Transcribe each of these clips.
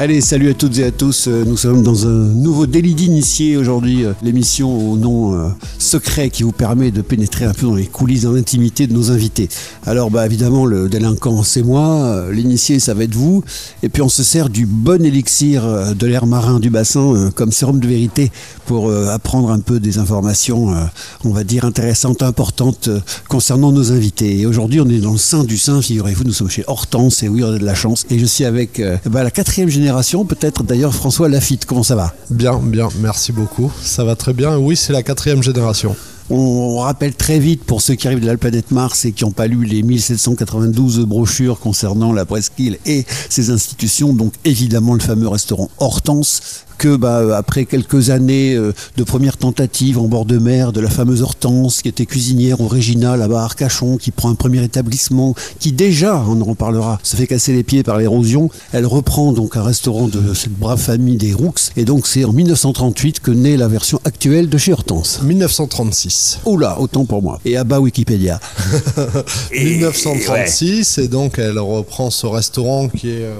Allez, salut à toutes et à tous. Euh, Nous sommes dans un nouveau délit d'initié aujourd'hui, euh, l'émission au nom euh, secret qui vous permet de pénétrer un peu dans les coulisses, dans l'intimité de nos invités. Alors, bah, évidemment, le délinquant, c'est moi. L'initié, ça va être vous. Et puis, on se sert du bon élixir de l'air marin du bassin comme sérum de vérité pour apprendre un peu des informations, on va dire, intéressantes, importantes concernant nos invités. Et aujourd'hui, on est dans le sein du sein, figurez-vous, nous sommes chez Hortense, et oui, on a de la chance. Et je suis avec bah, la quatrième génération, peut-être d'ailleurs François Lafitte. Comment ça va? Bien, bien, merci beaucoup. Ça va très bien. Oui, c'est la quatrième génération. On rappelle très vite pour ceux qui arrivent de la planète Mars et qui n'ont pas lu les 1792 brochures concernant la presqu'île et ses institutions, donc évidemment le fameux restaurant Hortense, que bah, après quelques années euh, de premières tentatives en bord de mer de la fameuse Hortense qui était cuisinière au Régina là-bas à Arcachon, qui prend un premier établissement, qui déjà, on en reparlera, se fait casser les pieds par l'érosion, elle reprend donc un restaurant de cette brave famille des Roux et donc c'est en 1938 que naît la version actuelle de chez Hortense. 1936. Oula, autant pour moi. Et à bas Wikipédia. Et- 1936, et donc elle reprend ce restaurant qui est euh,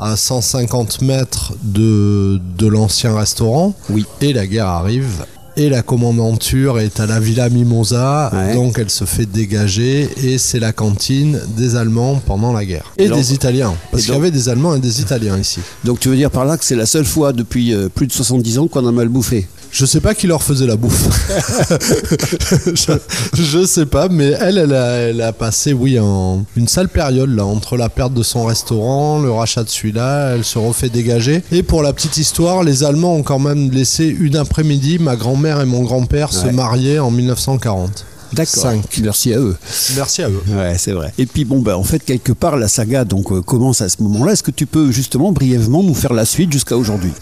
à 150 mètres de, de l'ancien restaurant. Oui. Et la guerre arrive. Et la commandanture est à la Villa Mimosa, Ouais. donc elle se fait dégager et c'est la cantine des Allemands pendant la guerre. Et, Et donc- des Italiens, parce qu'il y avait des Allemands et des Italiens ici. Donc tu veux dire par là que c'est la seule fois depuis euh, plus de 70 ans qu'on a mal bouffé? Je sais pas qui leur faisait la bouffe. je, je sais pas, mais elle, elle a, elle a passé, oui, en une sale période là, entre la perte de son restaurant, le rachat de celui-là, elle se refait dégager. Et pour la petite histoire, les Allemands ont quand même laissé une après-midi ma grand-mère et mon grand-père se marier en 1940. D'accord. Cinq. Merci à eux. Merci à eux. Ouais, c'est vrai. Et puis bon, bah, en fait, quelque part, la saga donc euh, commence à ce moment-là. Est-ce que tu peux justement brièvement nous faire la suite jusqu'à aujourd'hui?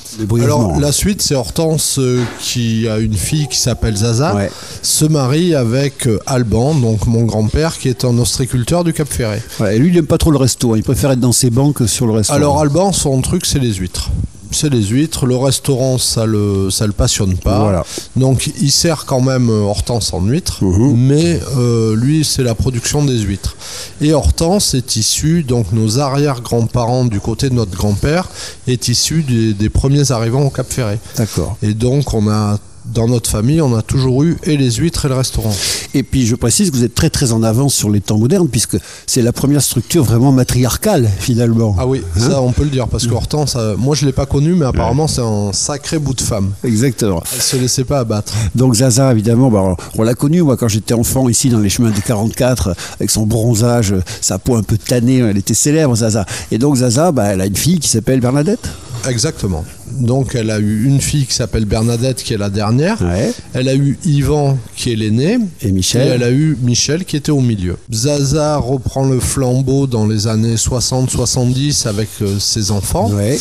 Alors la suite, c'est Hortense euh, qui a une fille qui s'appelle Zaza, Ouais. se marie avec euh, Alban, donc mon grand-père, qui est un ostréiculteur du Cap Ferret. Voilà, et lui, il aime pas trop le resto. hein. Il préfère être dans ses bancs que sur le resto. Alors Alban, son truc, c'est les huîtres. C'est les huîtres. Le restaurant, ça le, ça le passionne pas. Voilà. Donc il sert quand même Hortense en huîtres, Mhm. mais euh, lui, c'est la production des huîtres. Et Hortense est issue, donc nos arrière-grands-parents du côté de notre grand-père, est issu des, des premiers arrivants au Cap Ferret. D'accord. Et donc on a dans notre famille, on a toujours eu et les huîtres et le restaurant. Et puis je précise que vous êtes très très en avance sur les temps modernes puisque c'est la première structure vraiment matriarcale finalement. Ah oui, Hein ça on peut le dire parce que Hortense, euh, moi je l'ai pas connu, mais apparemment c'est un sacré bout de femme. Exactement. Elle se laissait pas abattre. Donc Zaza, évidemment, bah, on l'a connu moi quand j'étais enfant ici dans les chemins des 44, avec son bronzage, sa peau un peu tannée, elle était célèbre Zaza. Et donc Zaza, bah, elle a une fille qui s'appelle Bernadette. Exactement. Donc elle a eu une fille qui s'appelle Bernadette qui est la dernière. Ouais. Elle a eu Yvan qui est l'aîné. Et Et Michel. elle a eu Michel qui était au milieu. Zaza reprend le flambeau dans les années 60-70 avec euh, ses enfants. Ouais.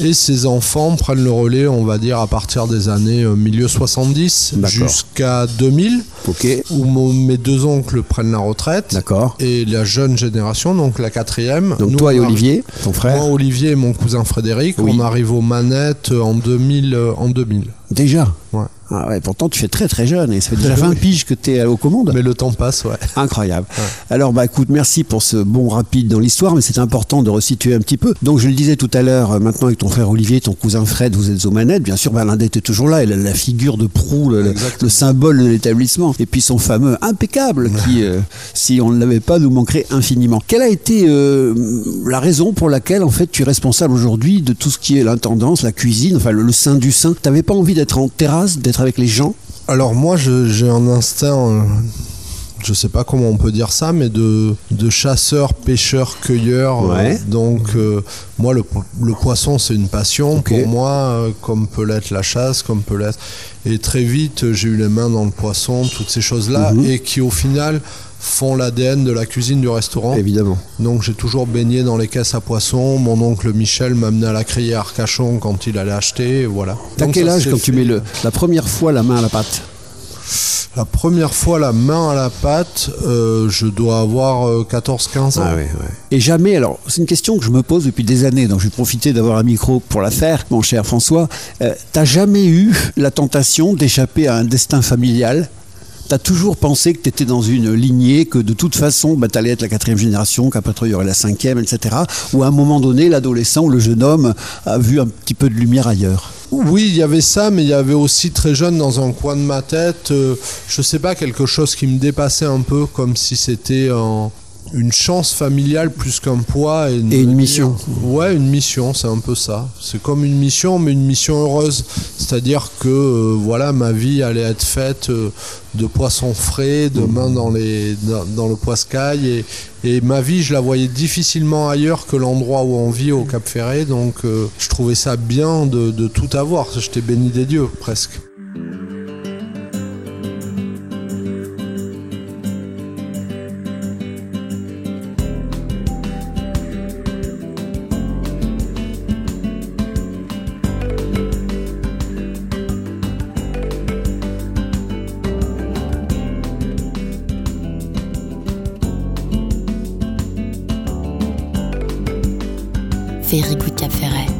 Et ses enfants prennent le relais, on va dire, à partir des années euh, milieu 70 D'accord. jusqu'à 2000, Ok. où mon- mes deux oncles prennent la retraite. D'accord. Et la jeune génération, donc la quatrième. Donc nous, toi et Olivier, ton frère. Moi, Olivier et mon cousin Frédéric, Oui. on arrive aux manettes en 2000. euh, En 2000. Déjà? Ouais. Ah ouais, pourtant tu fais très très jeune et ça fait déjà 20 piges que tu es aux commandes. Mais le temps passe, ouais. Incroyable. Alors bah écoute, merci pour ce bon rapide dans l'histoire, mais c'est important de resituer un petit peu. Donc je le disais tout à l'heure, euh, maintenant avec ton frère Olivier, ton cousin Fred, vous êtes aux manettes. Bien sûr, Bernadette est toujours là, elle a la figure de proue, le symbole de l'établissement. Et puis son fameux impeccable qui, euh, si on ne l'avait pas, nous manquerait infiniment. Quelle a été euh, la raison pour laquelle en fait tu es responsable aujourd'hui de tout ce qui est l'intendance, la cuisine, enfin le, le sein du sein? T'avais pas envie d'être en terrasse, d'être avec les gens Alors moi, j'ai un instinct, euh, je sais pas comment on peut dire ça, mais de, de chasseur, pêcheur, cueilleur. euh, Ouais. donc euh, moi, le, le poisson, c'est une passion pour moi, comme peut l'être la chasse, comme peut l'être. Et très vite, j'ai eu les mains dans le poisson, toutes ces choses-là, Mhm. et qui au final font l'ADN de la cuisine du restaurant. Évidemment. Donc j'ai toujours baigné dans les caisses à poissons. Mon oncle Michel m'a amené à la criée à Arcachon quand il allait acheter. et Voilà. T'as quel âge quand tu mets le, la première fois la main à la pâte La première fois la main à la pâte, euh, je dois avoir euh, 14-15 ans. Ah Et jamais, alors c'est une question que je me pose depuis des années, donc je vais profiter d'avoir un micro pour la faire, mon cher François. Euh, T'as jamais eu la tentation d'échapper à un destin familial? T'as toujours pensé que t'étais dans une lignée, que de toute façon, bah, t'allais être la quatrième génération, qu'après il y aurait la cinquième, etc. Ou à un moment donné, l'adolescent ou le jeune homme a vu un petit peu de lumière ailleurs? Oui, il y avait ça, mais il y avait aussi très jeune dans un coin de ma tête, euh, je sais pas, quelque chose qui me dépassait un peu, comme si c'était en, une chance familiale plus qu'un poids. Et une, mission. Ouais, une mission, c'est un peu ça. C'est comme une mission, mais une mission heureuse. C'est-à-dire que euh, voilà, ma vie allait être faite euh, de poissons frais, de main dans, les, dans, le poiscaille. Et, et, ma vie, je la voyais difficilement ailleurs que l'endroit où on vit au Cap Ferré. Donc euh, je trouvais ça bien de, de tout avoir. J'étais béni des dieux, presque. Féric Wicca Ferret.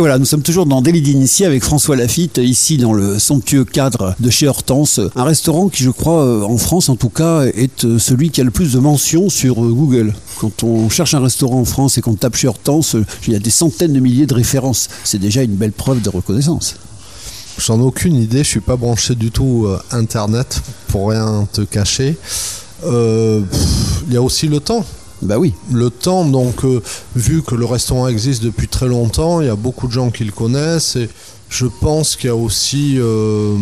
Voilà, nous sommes toujours dans Délit d'initié avec François Lafitte, ici dans le somptueux cadre de chez Hortense, un restaurant qui, je crois, euh, en France en tout cas, est euh, celui qui a le plus de mentions sur euh, Google. Quand on cherche un restaurant en France et qu'on tape chez Hortense, il y a des centaines de milliers de références. C'est déjà une belle preuve de reconnaissance. J'en ai aucune idée, je suis pas branché du tout internet pour rien te cacher. Il y a aussi le temps. Bah oui. Le temps, donc, euh, vu que le restaurant existe depuis très longtemps, il y a beaucoup de gens qui le connaissent et je pense qu'il y a aussi, euh,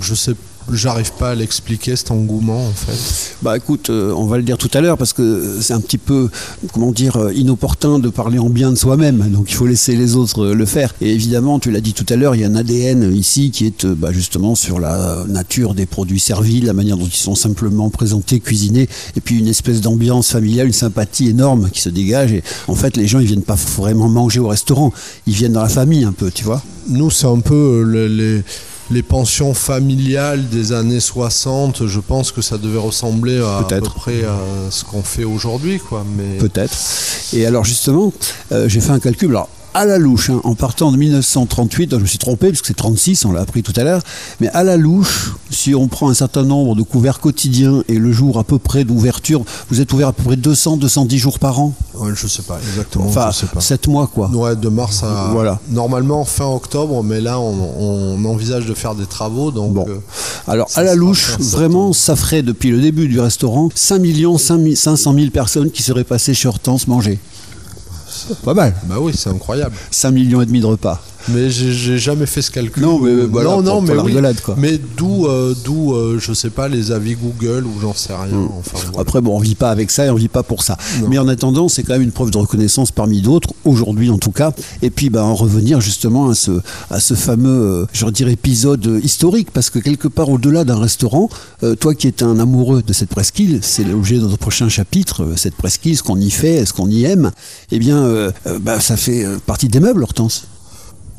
je sais, j'arrive pas à l'expliquer cet engouement en fait. Bah écoute, euh, on va le dire tout à l'heure parce que c'est un petit peu, comment dire, euh, inopportun de parler en bien de soi-même. Donc il faut laisser les autres euh, le faire. Et évidemment, tu l'as dit tout à l'heure, il y a un ADN ici qui est bah, justement sur la nature des produits servis, la manière dont ils sont simplement présentés, cuisinés, et puis une espèce d'ambiance familiale, une sympathie énorme qui se dégage. Et en fait, les gens, ils viennent pas vraiment manger au restaurant, ils viennent dans la famille un peu, tu vois. Nous, c'est un peu le- les, les pensions familiales des années 60. Je pense que ça devait ressembler à, à peu près à ce qu'on fait aujourd'hui, quoi. Mais Peut-être. Et alors justement, euh, j'ai fait un calcul. Alors, à la louche, hein, en partant de 1938, je me suis trompé parce que c'est 36, on l'a appris tout à l'heure, mais à la louche, si on prend un certain nombre de couverts quotidiens et le jour à peu près d'ouverture, vous êtes ouvert à peu près 200, 210 jours par an? Ouais, je sais pas exactement. Enfin, je sais pas. 7 mois quoi. Ouais, de mars à Voilà. normalement fin octobre, mais là on, on envisage de faire des travaux, donc Bon. euh, Alors, à la louche, vraiment, ça ferait depuis le début du restaurant 5 millions 500 000 personnes qui seraient passées chez Hortense manger. Pas mal. bah oui, c'est incroyable. 5 millions et demi de repas. Mais j'ai j'ai jamais fait ce calcul. Non, mais voilà, non, pour- non, pour mais la oui. rigolade, quoi. Mais d'où, euh, d'où, euh, je sais pas, les avis Google ou j'en sais rien. Mm. Enfin, voilà. Après, bon, on vit pas avec ça et on vit pas pour ça. Non. Mais en attendant, c'est quand même une preuve de reconnaissance parmi d'autres, aujourd'hui en tout cas. Et puis, bah, en revenir justement à ce, à ce fameux, euh, je dirais, épisode historique, parce que quelque part au-delà d'un restaurant, euh, toi qui es un amoureux de cette presqu'île, c'est l'objet de notre prochain chapitre, cette presqu'île, ce qu'on y fait, ce qu'on y aime, eh bien, euh, euh, bah, ça fait euh, partie des meubles, Hortense.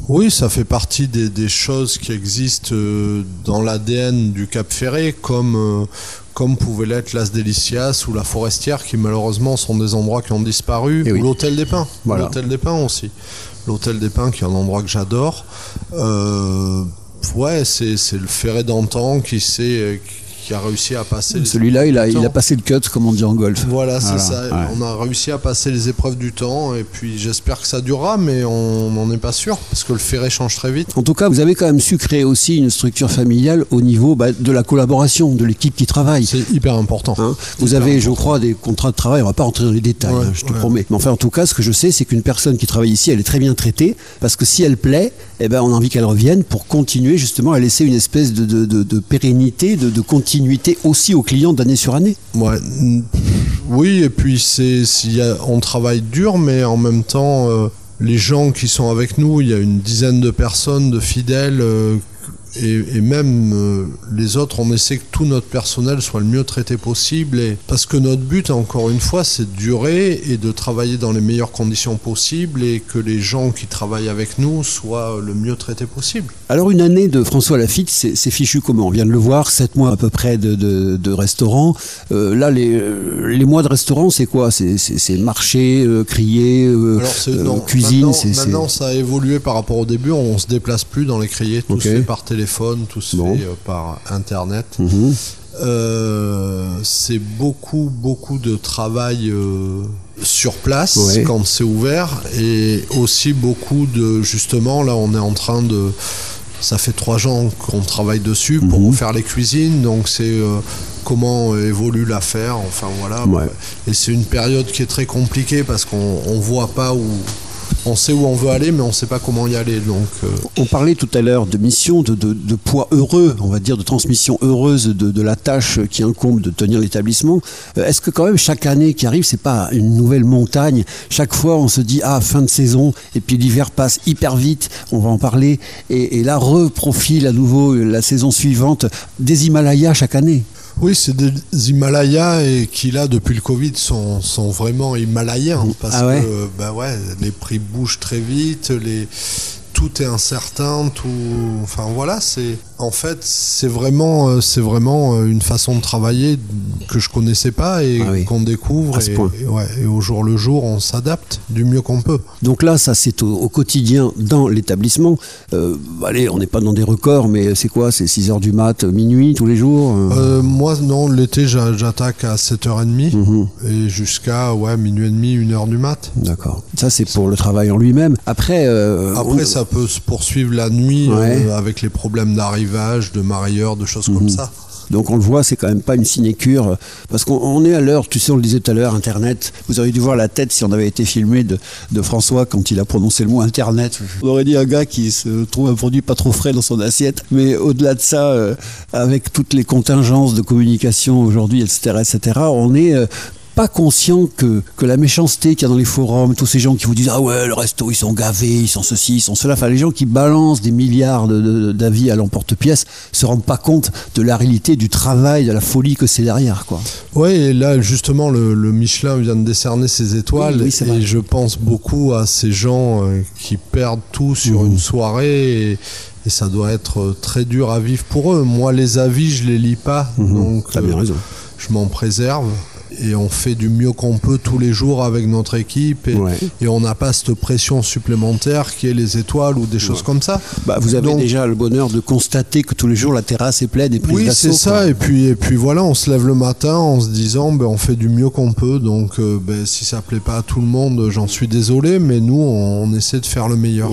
Oui, ça fait partie des, des choses qui existent euh, dans l'ADN du Cap Ferré, comme, comme pouvait l'être l'As Delicias ou la Forestière, qui malheureusement sont des endroits qui ont disparu, Eh ou l'Hôtel des Pins. Voilà. L'Hôtel des Pins aussi. L'Hôtel des Pins, qui est un endroit que j'adore. Euh, ouais, c'est le Ferré d'antan qui, s'est- qui a réussi à passer. Celui-là, il a, il passé le cut, comme on dit en golf. Voilà, c'est Voilà, ça. ouais. On a réussi à passer les épreuves du temps et puis j'espère que ça durera, mais on n'en est pas sûr parce que le ferré change très vite. En tout cas, vous avez quand même su créer aussi une structure familiale au niveau bah, de la collaboration, de l'équipe qui travaille. C'est hyper important. Hein vous avez, je crois, des contrats de travail. On va pas rentrer dans les détails, Ouais, hein, je te ouais. promets. Mais enfin, en tout cas, ce que je sais, c'est qu'une personne qui travaille ici, elle est très bien traitée, parce que si elle plaît, eh ben, on a envie qu'elle revienne pour continuer justement à laisser une espèce de, de- de- de pérennité, de, de continuité aussi aux clients d'année sur année. Oui, et puis c'est, on travaille dur, mais en même temps, euh, les gens qui sont avec nous, il y a une dizaine de personnes, de fidèles, euh, et, même euh, les autres, on essaie que tout notre personnel soit le mieux traité possible. Parce que notre but, encore une fois, c'est de durer et de travailler dans les meilleures conditions possibles et que les gens qui travaillent avec nous soient le mieux traités possible. Alors une année de François Lafitte, c'est fichu comment? On vient de le voir, sept mois à peu près de, de, de restaurant. Euh, là, les, les mois de restaurant, c'est quoi? C'est marcher, euh, crier, euh, Alors euh, cuisine. Maintenant, maintenant, ça a évolué par rapport au début. On se déplace plus dans les criers. Tout Ok. se fait par téléphone, tout se Bon. fait euh, par internet. Mhm. Euh, c'est beaucoup beaucoup de travail euh, sur place Ouais. quand c'est ouvert et aussi beaucoup de justement là on est en train de ça fait trois ans qu'on travaille dessus pour Mhm. faire les cuisines donc c'est euh, comment évolue l'affaire enfin voilà Ouais. et c'est une période qui est très compliquée parce qu'on on voit pas où on sait où on veut aller, mais on sait pas comment y aller. Donc, euh, On parlait tout à l'heure de mission, de, poids heureux, on va dire, de transmission heureuse de, de la tâche qui incombe de tenir l'établissement. Euh, Est-ce que quand même chaque année qui arrive, c'est pas une nouvelle montagne? Chaque fois, on se dit ah fin de saison, et puis l'hiver passe hyper vite. On va en parler, et, et là reprofile à nouveau la saison suivante des Himalayas chaque année. Oui, c'est des Himalayas et qui là depuis le Covid sont, sont vraiment himalayens parce Ah ouais. que bah ouais, les prix bougent très vite, les tout est incertain, tout enfin voilà, c'est en fait, c'est vraiment euh, c'est vraiment euh, une façon de travailler que je connaissais pas et Ah oui. qu'on découvre et, et ouais, et au jour le jour, on s'adapte du mieux qu'on peut. Donc là, ça c'est au, au quotidien dans l'établissement. Euh, allez, on n'est pas dans des records, mais c'est quoi? C'est 6 heures du mat, minuit, tous les jours euh? Moi non, l'été j'a- j'attaque à 7h30 Mhm. et jusqu'à ouais, minuit et demi, 1h du mat. D'accord. Ça, c'est pour le travail en lui-même. Après, euh, Après, on- ça peut se poursuivre la nuit Ouais. avec les problèmes d'arrivage, de marieurs, de choses Mhm. comme ça. donc on le voit, c'est quand même pas une sinécure. Parce qu'on on est à l'heure, tu sais, on le disait tout à l'heure, Internet. Vous auriez dû voir la tête si on avait été filmé de, de François quand il a prononcé le mot Internet. On aurait dit un gars qui se trouve un produit pas trop frais dans son assiette. Mais au-delà de ça, euh, avec toutes les contingences de communication aujourd'hui, etc., etc., on est... euh, pas conscient que, que la méchanceté qu'il y a dans les forums, tous ces gens qui vous disent ah ouais le resto ils sont gavés, ils sont ceci, ils sont cela, enfin les gens qui balancent des milliards de- de- d'avis à l'emporte-pièce se rendent pas compte de la réalité du travail, de la folie que c'est derrière quoi. Ouais, et là, justement, le, le Michelin vient de décerner ses étoiles. Oui, oui, et je pense beaucoup à ces gens euh, qui perdent tout sur Mhm. une soirée. Et, et ça doit être euh, très dur à vivre pour eux. Moi, les avis, je les lis pas. Donc, T'as bien euh, raison. je m'en préserve. Et on fait du mieux qu'on peut tous les jours avec notre équipe. Et, Ouais. et on n'a pas cette pression supplémentaire qui est les étoiles ou des choses comme ça. Bah, vous avez Donc- déjà le bonheur de constater que tous les jours la terrasse est pleine et Oui, c'est ça. quoi. Et puis, et puis voilà, on se lève le matin en se disant, ben, on fait du mieux qu'on peut. Donc, euh, ben, si ça plaît pas à tout le monde, j'en suis désolé, mais nous, on, on essaie de faire le meilleur.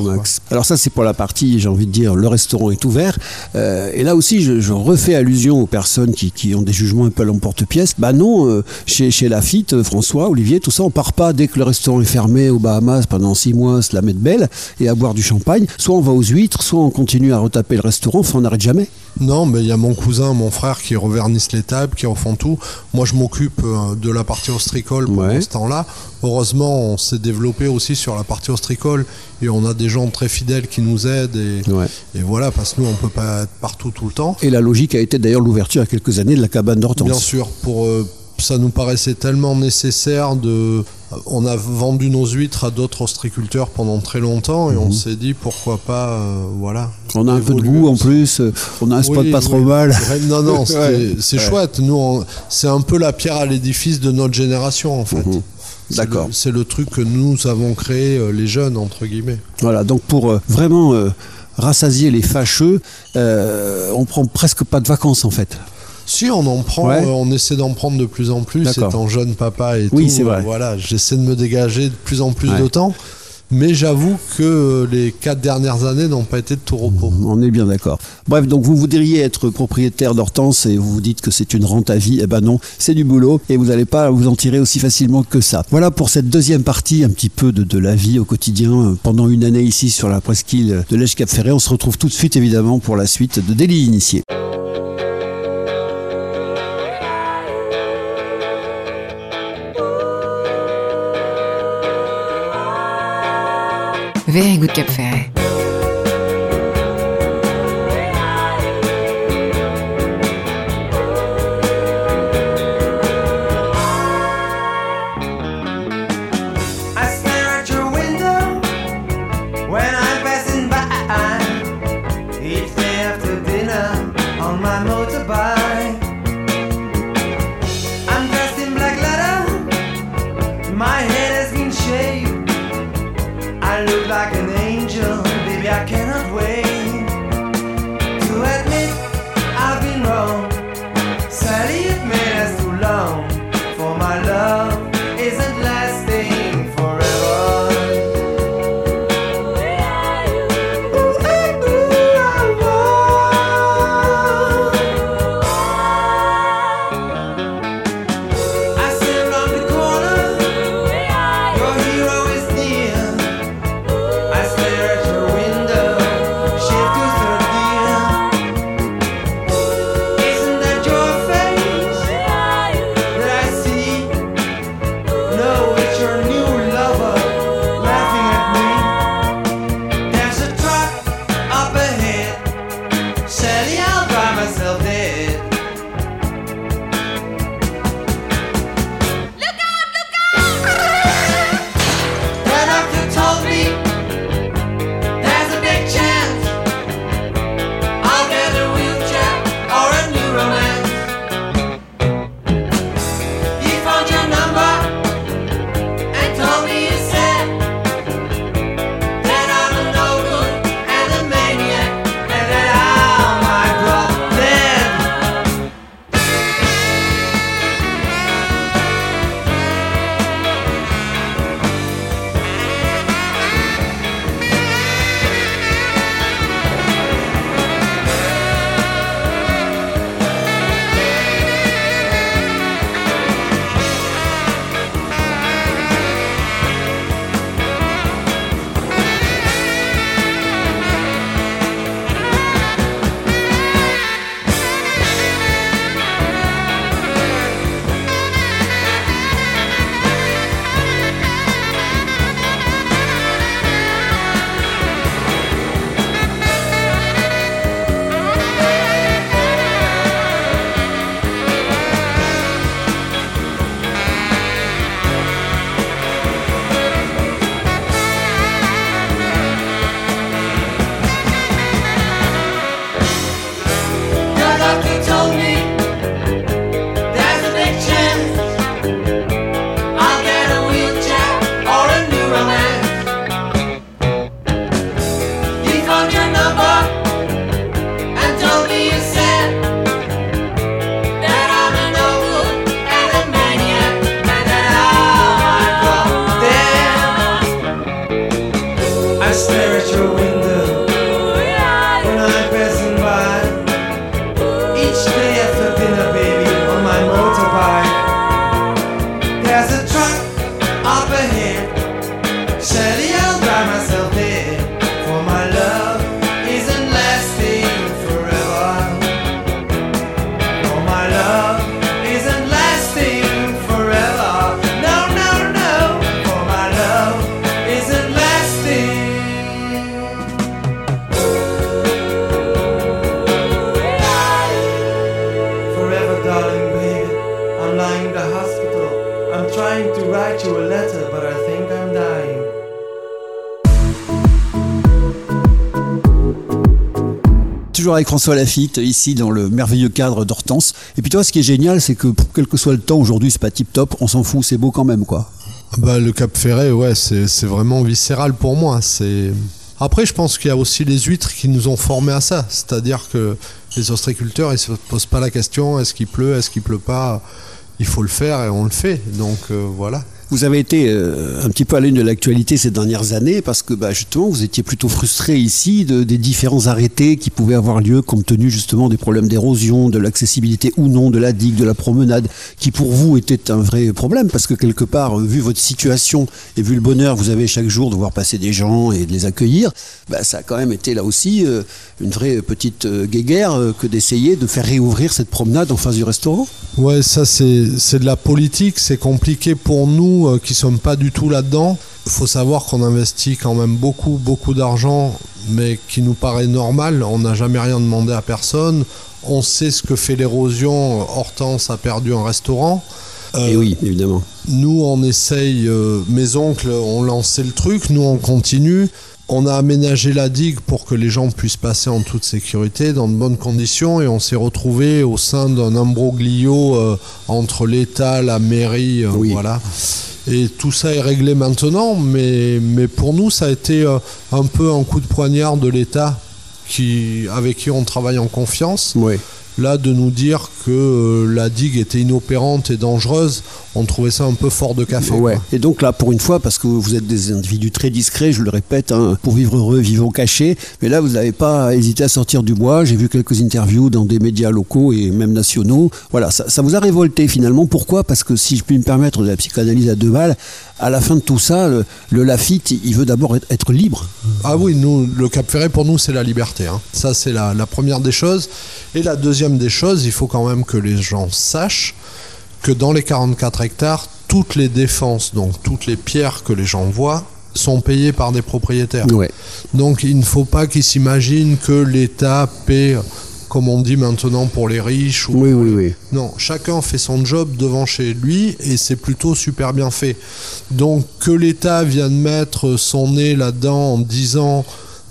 Alors ça c'est pour la partie, j'ai envie de dire, le restaurant est ouvert. Euh, et là aussi, je, je refais allusion aux personnes qui, qui ont des jugements un peu à l'emporte-pièce. Bah non, euh, chez, chez Lafitte, euh, François, Olivier, tout ça, on part pas dès que le restaurant est fermé aux Bahamas pendant six mois, se la mettre belle et à boire du champagne. Soit on va aux huîtres, soit on continue à retaper le restaurant, enfin on n'arrête jamais. Non, mais il y a mon cousin, mon frère qui revernissent les tables, qui refont tout. Moi, je m'occupe euh, de la partie ostricole pendant Ouais. ce temps-là. Heureusement, on s'est développé aussi sur la partie ostricole et on a des gens très fidèles qui nous aident. Et, Ouais. et voilà, parce que nous, on peut pas être partout tout le temps. Et la logique a été d'ailleurs l'ouverture il y a quelques années de la cabane d'Hortense. Bien sûr, pour euh, ça nous paraissait tellement nécessaire de. On a vendu nos huîtres à d'autres ostriculteurs pendant très longtemps et on s'est dit pourquoi pas, euh, voilà. Mhm. On a un peu de goût en plus, euh, on a un spot Oui, pas oui. trop mal. Non, non, Ouais. c'est Ouais. chouette. Nous, c'est un peu la pierre à l'édifice de notre génération en fait. Mhm. C'est D'accord. le- C'est le truc que nous avons créé, euh, les jeunes entre guillemets. Voilà, donc pour euh, vraiment rassasier les fâcheux, on prend presque pas de vacances en fait. Si on en prend, Ouais. euh, on essaie d'en prendre de plus en plus. Étant jeune papa et Oui, tout, c'est vrai. euh, voilà, j'essaie de me dégager de plus en plus Ouais. de temps. Mais j'avoue que euh, les quatre dernières années n'ont pas été de tout repos. On est bien d'accord. Bref, donc vous voudriez être propriétaire d'Hortense et vous vous dites que c'est une rente à vie. Eh ben non, c'est du boulot et vous n'allez pas vous en tirer aussi facilement que ça. Voilà pour cette deuxième partie, un petit peu de, de la vie au quotidien euh, pendant une année ici sur la presqu'île de l'Èche Cap Ferré. On se retrouve tout de suite évidemment pour la suite de Délit Initié. Very good Cap Ferret. Avec François Lafitte, ici dans le merveilleux cadre d'Hortense. Et puis toi, ce qui est génial, c'est que quel que soit le temps, aujourd'hui, c'est pas tip top, on s'en fout, c'est beau quand même, quoi. Bah, le Cap Ferret, ouais, c'est vraiment viscéral pour moi. C'est Après, je pense qu'il y a aussi les huîtres qui nous ont formés à ça. C'est-à-dire que les ostréiculteurs, ils se posent pas la question est-ce qu'il pleut, est-ce qu'il pleut pas? Il faut le faire et on le fait. Donc euh, voilà. Vous avez été euh, un petit peu à l'une de l'actualité ces dernières années parce que bah, justement vous étiez plutôt frustré ici de, des différents arrêtés qui pouvaient avoir lieu compte tenu justement des problèmes d'érosion, de l'accessibilité ou non de la digue, de la promenade, qui pour vous était un vrai problème parce que quelque part, euh, vu votre situation et vu le bonheur que vous avez chaque jour de voir passer des gens et de les accueillir, bah, ça a quand même été là aussi euh, une vraie petite guéguerre que d'essayer de faire réouvrir cette promenade en face du restaurant. Ouais, ça c'est de la politique, c'est compliqué pour nous euh, qui sommes pas du tout là-dedans. Il faut savoir qu'on investit quand même beaucoup, beaucoup d'argent, mais qui nous paraît normal. On n'a jamais rien demandé à personne. On sait ce que fait l'érosion. Hortense a perdu un restaurant. Euh, et oui, évidemment. Nous, on essaye, euh, mes oncles ont lancé le truc, nous, on continue. On a aménagé la digue pour que les gens puissent passer en toute sécurité, dans de bonnes conditions, et on s'est retrouvé au sein d'un imbroglio euh, entre l'État, la mairie, euh, Oui. voilà. Et tout ça est réglé maintenant, mais, mais pour nous, ça a été euh, un peu un coup de poignard de l'État qui, avec qui on travaille en confiance. Là, de nous dire que euh, la digue était inopérante et dangereuse, on trouvait ça un peu fort de café. Ouais. quoi. Et donc là, pour une fois, parce que vous êtes des individus très discrets, je le répète, hein, pour vivre heureux, vivons cachés. Mais là, vous n'avez pas hésité à sortir du bois. J'ai vu quelques interviews dans des médias locaux et même nationaux. Voilà, ça, ça vous a révolté finalement. Pourquoi? Parce que si je puis me permettre de la psychanalyse à deux balles, à la fin de tout ça, le, le Lafitte, il veut d'abord être, être libre. Ah oui, nous, le Cap Ferret, pour nous, c'est la liberté. hein. Ça, c'est la, la première des choses. Et la deuxième des choses, il faut quand même que les gens sachent que dans les 44 hectares, toutes les défenses, donc toutes les pierres que les gens voient, sont payées par des propriétaires. Ouais. Donc il ne faut pas qu'ils s'imaginent que l'État paie, comme on dit maintenant, pour les riches. Ou Oui, oui, oui. non, chacun fait son job devant chez lui et c'est plutôt super bien fait. Donc que l'État vienne mettre son nez là-dedans en disant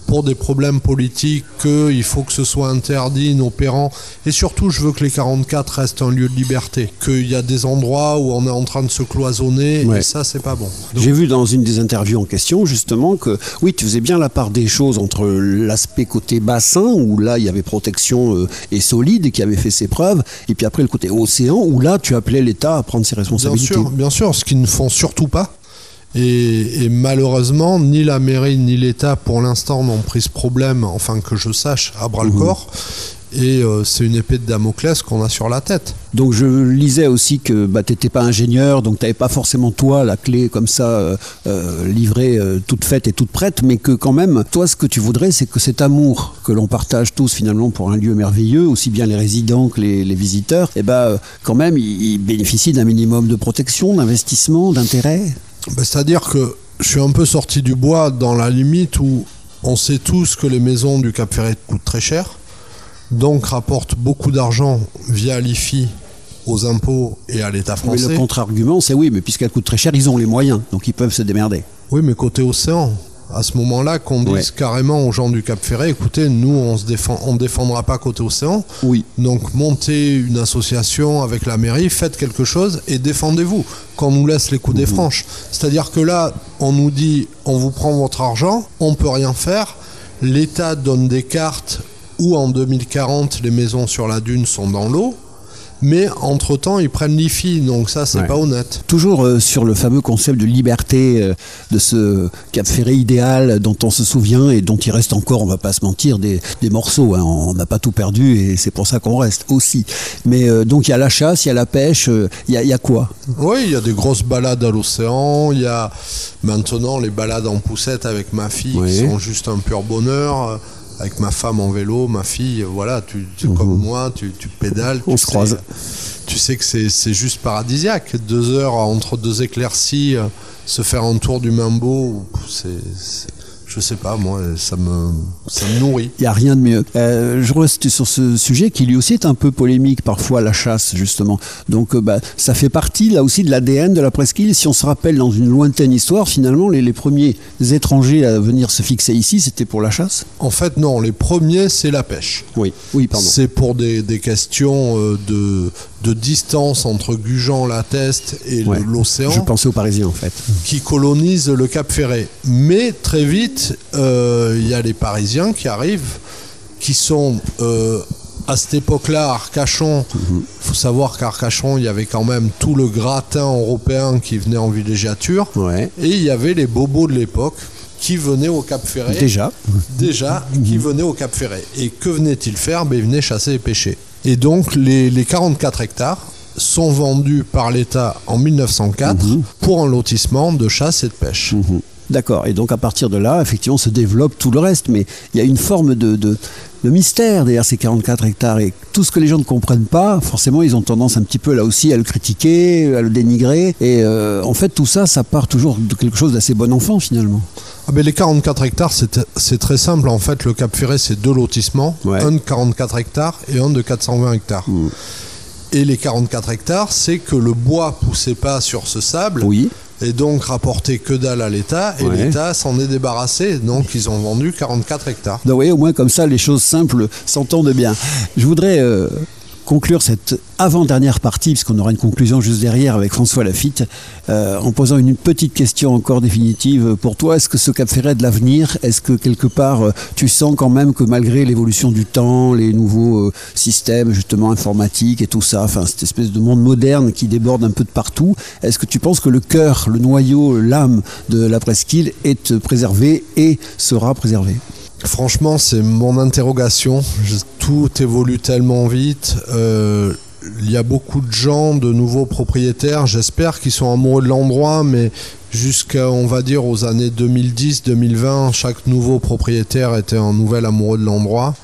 pour des problèmes politiques qu'il faut que ce soit interdit, inopérant. Et surtout, je veux que les 44 restent un lieu de liberté. Qu'il y a des endroits où on est en train de se cloisonner Ouais. et ça, c'est pas bon. Donc, J'ai vu dans une des interviews en question justement que oui, tu faisais bien la part des choses entre l'aspect côté bassin où là il y avait protection euh, et solide et qui avait fait ses preuves, et puis après le côté océan où là tu appelais l'État à prendre ses Bien responsabilités. sûr, bien sûr, ce qu'ils ne font surtout pas. Et, et malheureusement, ni la mairie ni l'État, pour l'instant, n'ont pris ce problème, enfin que je sache, à bras le Mhm. corps. Et euh, c'est une épée de Damoclès qu'on a sur la tête. Donc je lisais aussi que bah, tu n'étais pas ingénieur, donc tu n'avais pas forcément toi la clé comme ça euh, euh, livrée, euh, toute faite et toute prête, mais que quand même, toi ce que tu voudrais, c'est que cet amour que l'on partage tous finalement pour un lieu merveilleux, aussi bien les résidents que les, les visiteurs, et ben euh, quand même, ils, ils bénéficient d'un minimum de protection, d'investissement, d'intérêt? Ben, C'est-à-dire que je suis un peu sorti du bois dans la limite où on sait tous que les maisons du Cap Ferret coûtent très cher, donc rapportent beaucoup d'argent via l'IFI aux impôts et à l'État Mais français. le contre-argument, c'est oui, mais puisqu'elles coûtent très cher, ils ont les moyens, donc ils peuvent se démerder. Oui, mais côté océan, à ce moment-là, qu'on dise Ouais. carrément aux gens du Cap Ferret, écoutez, nous, on se défend, on défendra pas côté océan. Oui. Donc, montez une association avec la mairie, faites quelque chose et défendez-vous. Qu'on nous laisse les coups des franches. C'est-à-dire que là, on nous dit, on vous prend votre argent, on peut rien faire. L'État donne des cartes où en 2040 les maisons sur la dune sont dans l'eau. Mais entre-temps, ils prennent l'IFI, donc ça, c'est Ouais. pas honnête. Toujours euh, sur le fameux concept de liberté, euh, de ce Cap Ferré idéal dont on se souvient et dont il reste encore, on va pas se mentir, des, des morceaux. hein. On n'a pas tout perdu et c'est pour ça qu'on reste aussi. Mais euh, donc il y a la chasse, il y a la pêche, il y, a, il y a quoi? Oui, il y a des grosses balades à l'océan. Il y a maintenant les balades en poussette avec ma fille Oui. qui sont juste un pur bonheur. Avec ma femme en vélo, ma fille, voilà, tu, tu- comme moi, tu, tu pédales. Mhm. On tu se sais- croise. Tu sais que c'est c'est juste paradisiaque. Deux heures entre deux éclaircies, euh, se faire un tour du Mambo, c'est. Je sais pas, moi, ça me, ça me nourrit. Il n'y a rien de mieux. Euh, je reste sur ce sujet qui lui aussi est un peu polémique parfois, la chasse justement. Donc euh, bah, ça fait partie là aussi de l'ADN de la presqu'île. Si on se rappelle dans une lointaine histoire, finalement les, les premiers étrangers à venir se fixer ici, c'était pour la chasse? En fait, non, les premiers, c'est la pêche. Oui. Oui, pardon. C'est pour des, des questions euh, de, de distance entre Gujan, la Teste et Ouais. l'océan Je pensais aux Parisiens en fait. qui colonisent le Cap Ferré. Mais très vite, euh, il y a les Parisiens qui arrivent, qui sont euh, à cette époque-là, Arcachon. Il faut savoir qu'à Arcachon, il y avait quand même tout le gratin européen qui venait en villégiature. Ouais. Et il y avait les bobos de l'époque qui venaient au Cap Ferré Déjà. déjà qui venaient au Cap Ferré. Et que venaient-ils faire? Ben, Ils venaient chasser et pêcher. Et donc les, les 44 hectares sont vendus par l'État en 1904 pour un lotissement de chasse et de pêche. D'accord. Et donc à partir de là, effectivement, se développe tout le reste. Mais il y a une forme de, de, de mystère derrière ces 44 hectares. Et tout ce que les gens ne comprennent pas, forcément, ils ont tendance un petit peu là aussi à le critiquer, à le dénigrer. Et euh, en fait, tout ça, ça part toujours de quelque chose d'assez bon enfant finalement. Ah ben, les 44 hectares, c'est très simple. En fait, le Cap Ferré, c'est deux lotissements, Ouais. un de 44 hectares et un de 420 hectares. Et les 44 hectares, c'est que le bois poussait pas sur ce sable. Oui. Et donc rapportait que dalle à l'État, et Ouais. l'État s'en est débarrassé, donc ils ont vendu 44 hectares. Donc, oui, au moins comme ça, les choses simples s'entendent bien. Je voudrais euh, conclure cette avant-dernière partie, puisqu'on aura une conclusion juste derrière avec François Lafitte, euh, en posant une petite question encore définitive. Pour toi, est-ce que ce Cap Ferret de l'avenir, est-ce que quelque part euh, tu sens quand même que malgré l'évolution du temps, les nouveaux euh, systèmes justement informatiques et tout ça, enfin cette espèce de monde moderne qui déborde un peu de partout, est-ce que tu penses que le cœur, le noyau, l'âme de la presqu'île est préservé et sera préservé? Franchement, c'est mon interrogation. Tout évolue tellement vite. Euh, Il y a beaucoup de gens, de nouveaux propriétaires, j'espère qu'ils sont amoureux de l'endroit, mais jusqu'à, on va dire, aux années 2010-2020, chaque nouveau propriétaire était un nouvel amoureux de l'endroit.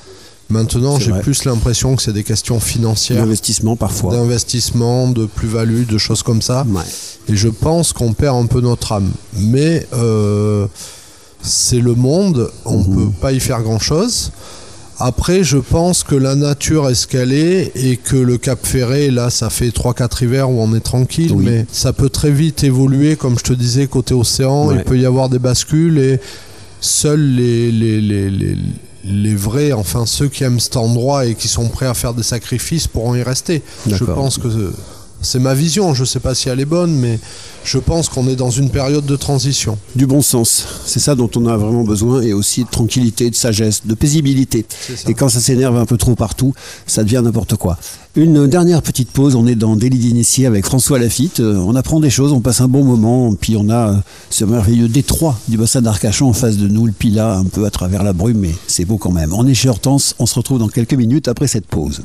Maintenant, j'ai plus l'impression que c'est des questions financières, L'investissement parfois. d'investissement, de plus-value, de choses comme ça. Ouais. Et je pense qu'on perd un peu notre âme. Mais euh, c'est le monde, on ne peut pas y faire grand-chose. Après, je pense que la nature est ce qu'elle est et que le Cap Ferré, là, ça fait 3-4 hivers où on est tranquille, Oui. mais ça peut très vite évoluer, comme je te disais, côté océan. Ouais. Il peut y avoir des bascules et seuls les, les, les, les, les vrais, enfin ceux qui aiment cet endroit et qui sont prêts à faire des sacrifices pourront y rester. Je pense que c'est ma vision, je ne sais pas si elle est bonne, mais je pense qu'on est dans une période de transition. Du bon sens, c'est ça dont on a vraiment besoin, et aussi de tranquillité, de sagesse, de paisibilité. Et quand ça s'énerve un peu trop partout, ça devient n'importe quoi. Une dernière petite pause, on est dans Délit d'initié avec François Lafitte. Euh, On apprend des choses, on passe un bon moment, puis on a euh, ce merveilleux détroit du bassin d'Arcachon en face de nous, le Pila, un peu à travers la brume, mais c'est beau quand même. On est chez Hortense, on se retrouve dans quelques minutes après cette pause.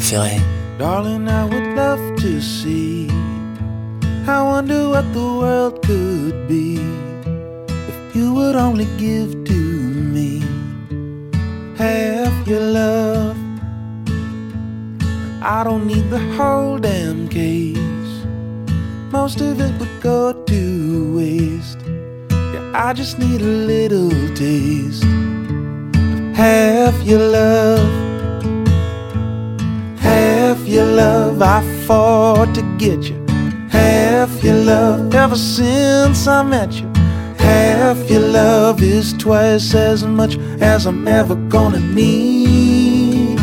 Ferret. Darling, I would love to see. I wonder what the world could be if you would only give to me half your love. I don't need the whole damn case. Most of it would go to waste. Yeah, I just need a little taste of half your love love I fought to get you. Half your love ever since I met you. Half your love is twice as much as I'm ever gonna need.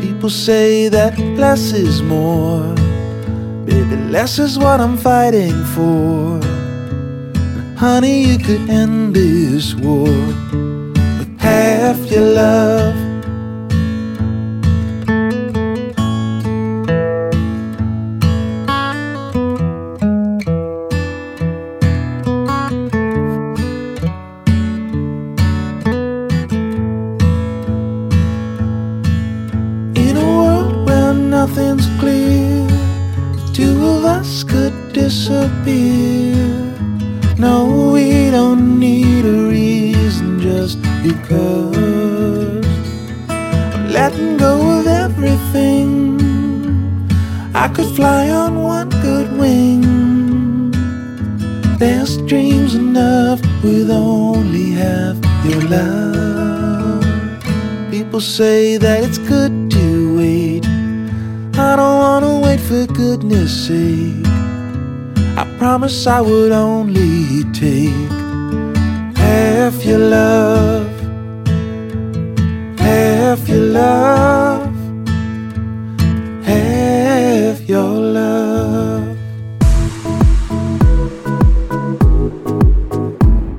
People say that less is more. Baby, Less is what I'm fighting for. Honey, you could end this war with half your love. People say that it's good to wait. I don't wanna wait for goodness sake. I promise I would only take half your love, half your love,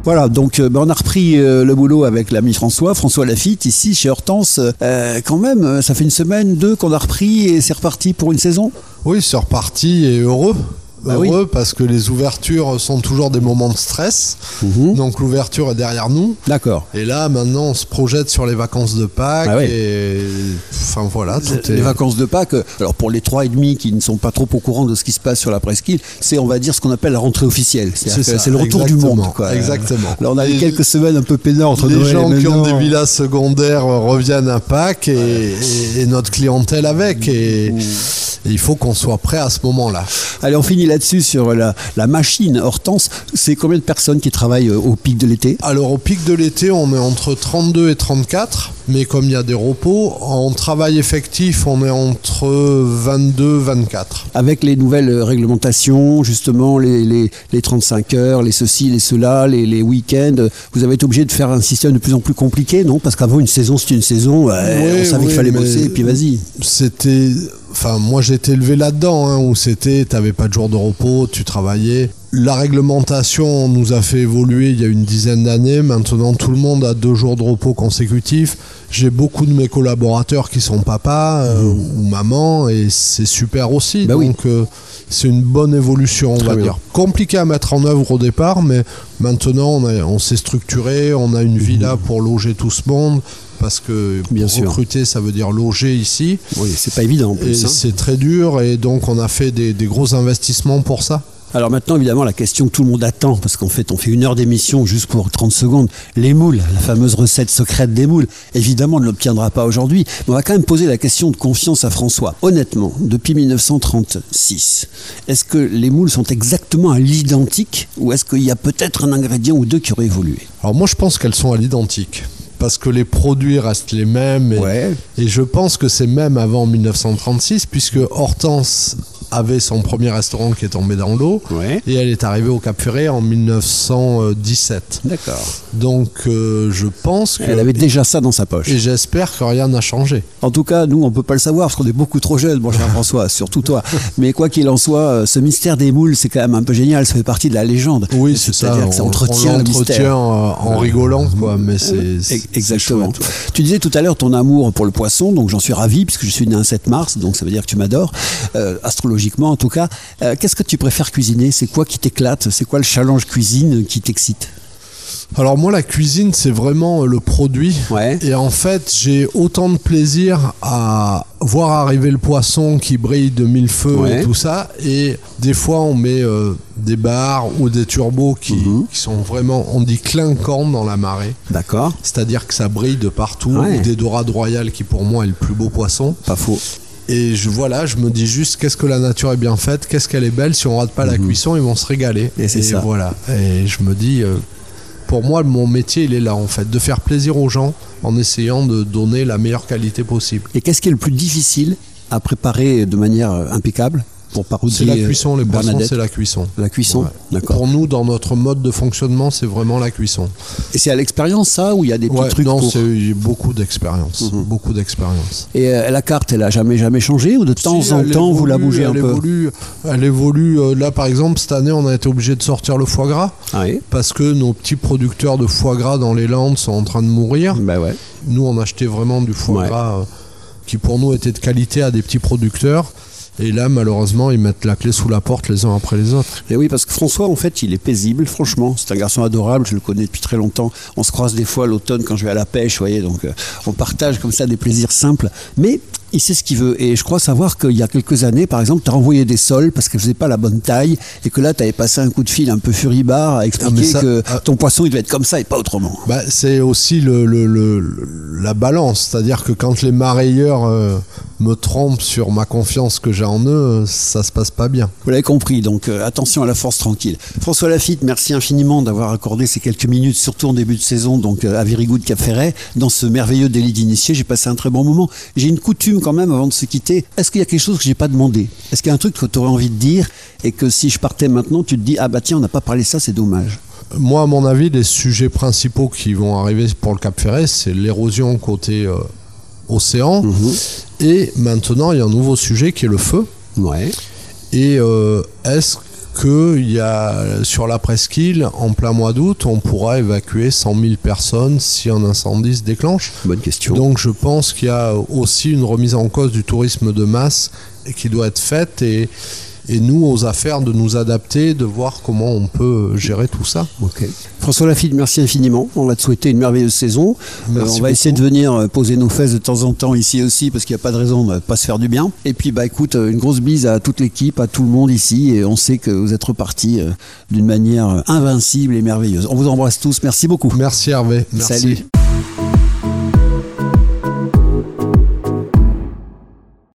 Voilà, donc euh, ben, on a repris euh, le boulot avec l'ami François, François Lafitte, ici chez Hortense. Euh, quand même, ça fait une semaine, deux qu'on a repris et c'est reparti pour une saison? Oui, c'est reparti et heureux. Bah heureux parce que les ouvertures sont toujours des moments de stress. Mhm. Donc l'ouverture est derrière nous. D'accord. Et là, maintenant, on se projette sur les vacances de Pâques. Ah. Et enfin voilà, tout Les est. vacances de Pâques, euh, alors pour les trois et demi qui ne sont pas trop au courant de ce qui se passe sur la presqu'île, c'est on va dire ce qu'on appelle la rentrée officielle. C'est le retour du monde. Quoi. exactement. Alors on a eu quelques semaines un peu peinards entre Les Noël gens et qui ont des villas secondaires reviennent à Pâques et, et- et notre clientèle avec. Et, et il faut qu'on soit prêt à ce moment-là. Allez, on finit là-dessus sur la, machine Hortense. C'est combien de personnes qui travaillent euh, au pic de l'été? Alors au pic de l'été, on est entre 32 et 34, mais comme il y a des repos, en travail effectif, on est entre 22 24. Avec les nouvelles réglementations, justement, les, les, les 35 heures, les ceci, les cela, les, les week-ends, vous avez été obligé de faire un système de plus en plus compliqué, non? Parce qu'avant, une saison, c'était une saison, ouais, on savait oui, qu'il fallait bosser, et puis vas-y. C'était. Enfin, moi j'étais élevé là-dedans, hein, où c'était, t'avais pas de jour de repos, tu travaillais. La réglementation nous a fait évoluer il y a une dizaine d'années. Maintenant, tout le monde a deux jours de repos consécutifs. J'ai beaucoup de mes collaborateurs qui sont papas euh, ou maman, et c'est super aussi. Bah oui. Donc, euh, c'est une bonne évolution, on Très va bien. dire. Compliqué à mettre en œuvre au départ, mais maintenant on, a- on s'est structuré, on a une villa pour loger tout ce monde. Parce que. Bien sûr. recruter, ça veut dire loger ici. Oui, c'est pas évident en plus. hein. c'est très dur et donc on a fait des, des gros investissements pour ça. Alors maintenant, évidemment, la question que tout le monde attend, parce qu'en fait, on fait une heure d'émission juste pour 30 secondes. Les moules, la fameuse recette secrète des moules, évidemment, on ne l'obtiendra pas aujourd'hui. Mais on va quand même poser la question de confiance à François. Honnêtement, depuis 1936, est-ce que les moules sont exactement à l'identique ou est-ce qu'il y a peut-être un ingrédient ou deux qui aurait évolué? Alors moi je pense qu'elles sont à l'identique. Parce que les produits restent les mêmes. Et, Ouais. et je pense que c'est même avant 1936, puisque Hortense avait son premier restaurant qui est tombé dans l'eau. Ouais. Et elle est arrivée au Cap Ferré en 1917. D'accord. Donc euh, je pense que... Elle avait déjà ça dans sa poche. Et j'espère que rien n'a changé. En tout cas, nous, on peut pas le savoir parce qu'on est beaucoup trop jeunes, mon cher François, surtout toi. Mais quoi qu'il en soit, euh, ce mystère des moules, c'est quand même un peu génial. Ça fait partie de la légende. Oui, c'est ça. C'est-à-dire que ça on- entretient on l'entretient, euh, en rigolant, quoi. Mais c'est Exactement. chouette, ouais. Tu disais tout à l'heure ton amour pour le poisson, donc j'en suis ravi puisque je suis né un 7 mars, donc ça veut dire que tu m'adores, euh, astrologiquement en tout cas. Euh, Qu'est-ce que tu préfères cuisiner? C'est quoi qui t'éclate? C'est quoi le challenge cuisine qui t'excite? Alors moi la cuisine c'est vraiment euh, le produit Ouais. et en fait j'ai autant de plaisir à voir arriver le poisson qui brille de mille feux Ouais. et tout ça et des fois on met euh, des barres ou des turbos qui, Mhm. qui sont vraiment on dit clinquants dans la marée D'accord c'est-à-dire que ça brille de partout Ouais. ou des dorades royales qui pour moi est le plus beau poisson Pas faux. Et je voilà je me dis juste qu'est-ce que la nature est bien faite qu'est-ce qu'elle est belle si on rate pas la cuisson ils vont se régaler Mhm. Et c'est ça. voilà et je me dis euh, pour moi mon métier il est là en fait de faire plaisir aux gens en essayant de donner la meilleure qualité possible Et qu'est-ce qui est le plus difficile à préparer de manière impeccable? Pour parodier C'est la cuisson, les Bernadette. c'est la cuisson. La cuisson, Ouais. d'accord. Pour nous, dans notre mode de fonctionnement, c'est vraiment la cuisson. Et c'est à l'expérience ça ou il y a des petits Ouais, trucs non, c'est beaucoup d'expérience. Mhm. Beaucoup d'expérience. Et euh, la carte, elle a jamais jamais changé ou de temps Si, en temps vous la bougez un elle peu? Évolue, elle évolue. euh, Là, par exemple, cette année, on a été obligé de sortir le foie gras Ah oui. parce que nos petits producteurs de foie gras dans les Landes sont en train de mourir. Bah ouais. Nous, on achetait vraiment du foie gras euh, qui, pour nous, était de qualité à des petits producteurs. Et là, malheureusement, ils mettent la clé sous la porte les uns après les autres. Et oui, parce que François, en fait, il est paisible, franchement. C'est un garçon adorable, je le connais depuis très longtemps. On se croise des fois l'automne quand je vais à la pêche, vous voyez, donc euh, on partage comme ça des plaisirs simples. Mais il sait ce qu'il veut. Et je crois savoir qu'il y a quelques années, par exemple, tu as renvoyé des sols parce qu'elles faisaient pas la bonne taille et que là, tu avais passé un coup de fil un peu furibard à expliquer Ah, ça- que ah. ton poisson, il devait être comme ça et pas autrement. Bah, c'est aussi le, le- le- la balance. C'est-à-dire que quand les marailleurs euh, me trompent sur ma confiance que j'ai en eux, ça se passe pas bien. Vous l'avez compris, donc euh, attention à la force tranquille. François Lafitte, merci infiniment d'avoir accordé ces quelques minutes, surtout en début de saison, donc euh, à Virigout Cap Ferret, dans ce merveilleux délit d'initié. J'ai passé un très bon moment. J'ai une coutume quand même avant de se quitter. Est-ce qu'il y a quelque chose que j'ai pas demandé? Est-ce qu'il y a un truc que tu aurais envie de dire et que si je partais maintenant, tu te dis ah bah tiens, on n'a pas parlé de ça, c'est dommage. Moi, à mon avis, les sujets principaux qui vont arriver pour le Cap Ferret, c'est l'érosion côté euh, océan. Et maintenant, il y a un nouveau sujet qui est le feu. Ouais. Et euh, est-ce que il y a, sur la presqu'île, en plein mois d'août, on pourra évacuer 100 000 personnes si un incendie se déclenche Bonne question. Donc je pense qu'il y a aussi une remise en cause du tourisme de masse qui doit être faite et, et nous aux affaires de nous adapter, de voir comment on peut gérer tout ça. Ok. François Lafitte, merci infiniment. On va te souhaiter une merveilleuse saison. Euh, on va essayer de venir euh, poser nos fesses de temps en temps ici aussi parce qu'il n'y a pas de raison de ne pas se faire du bien. Et puis bah écoute, euh, une grosse bise à toute l'équipe, à tout le monde ici et on sait que vous êtes repartis d'une manière invincible et merveilleuse. On vous embrasse tous. Merci beaucoup. Merci Hervé. Merci. Salut.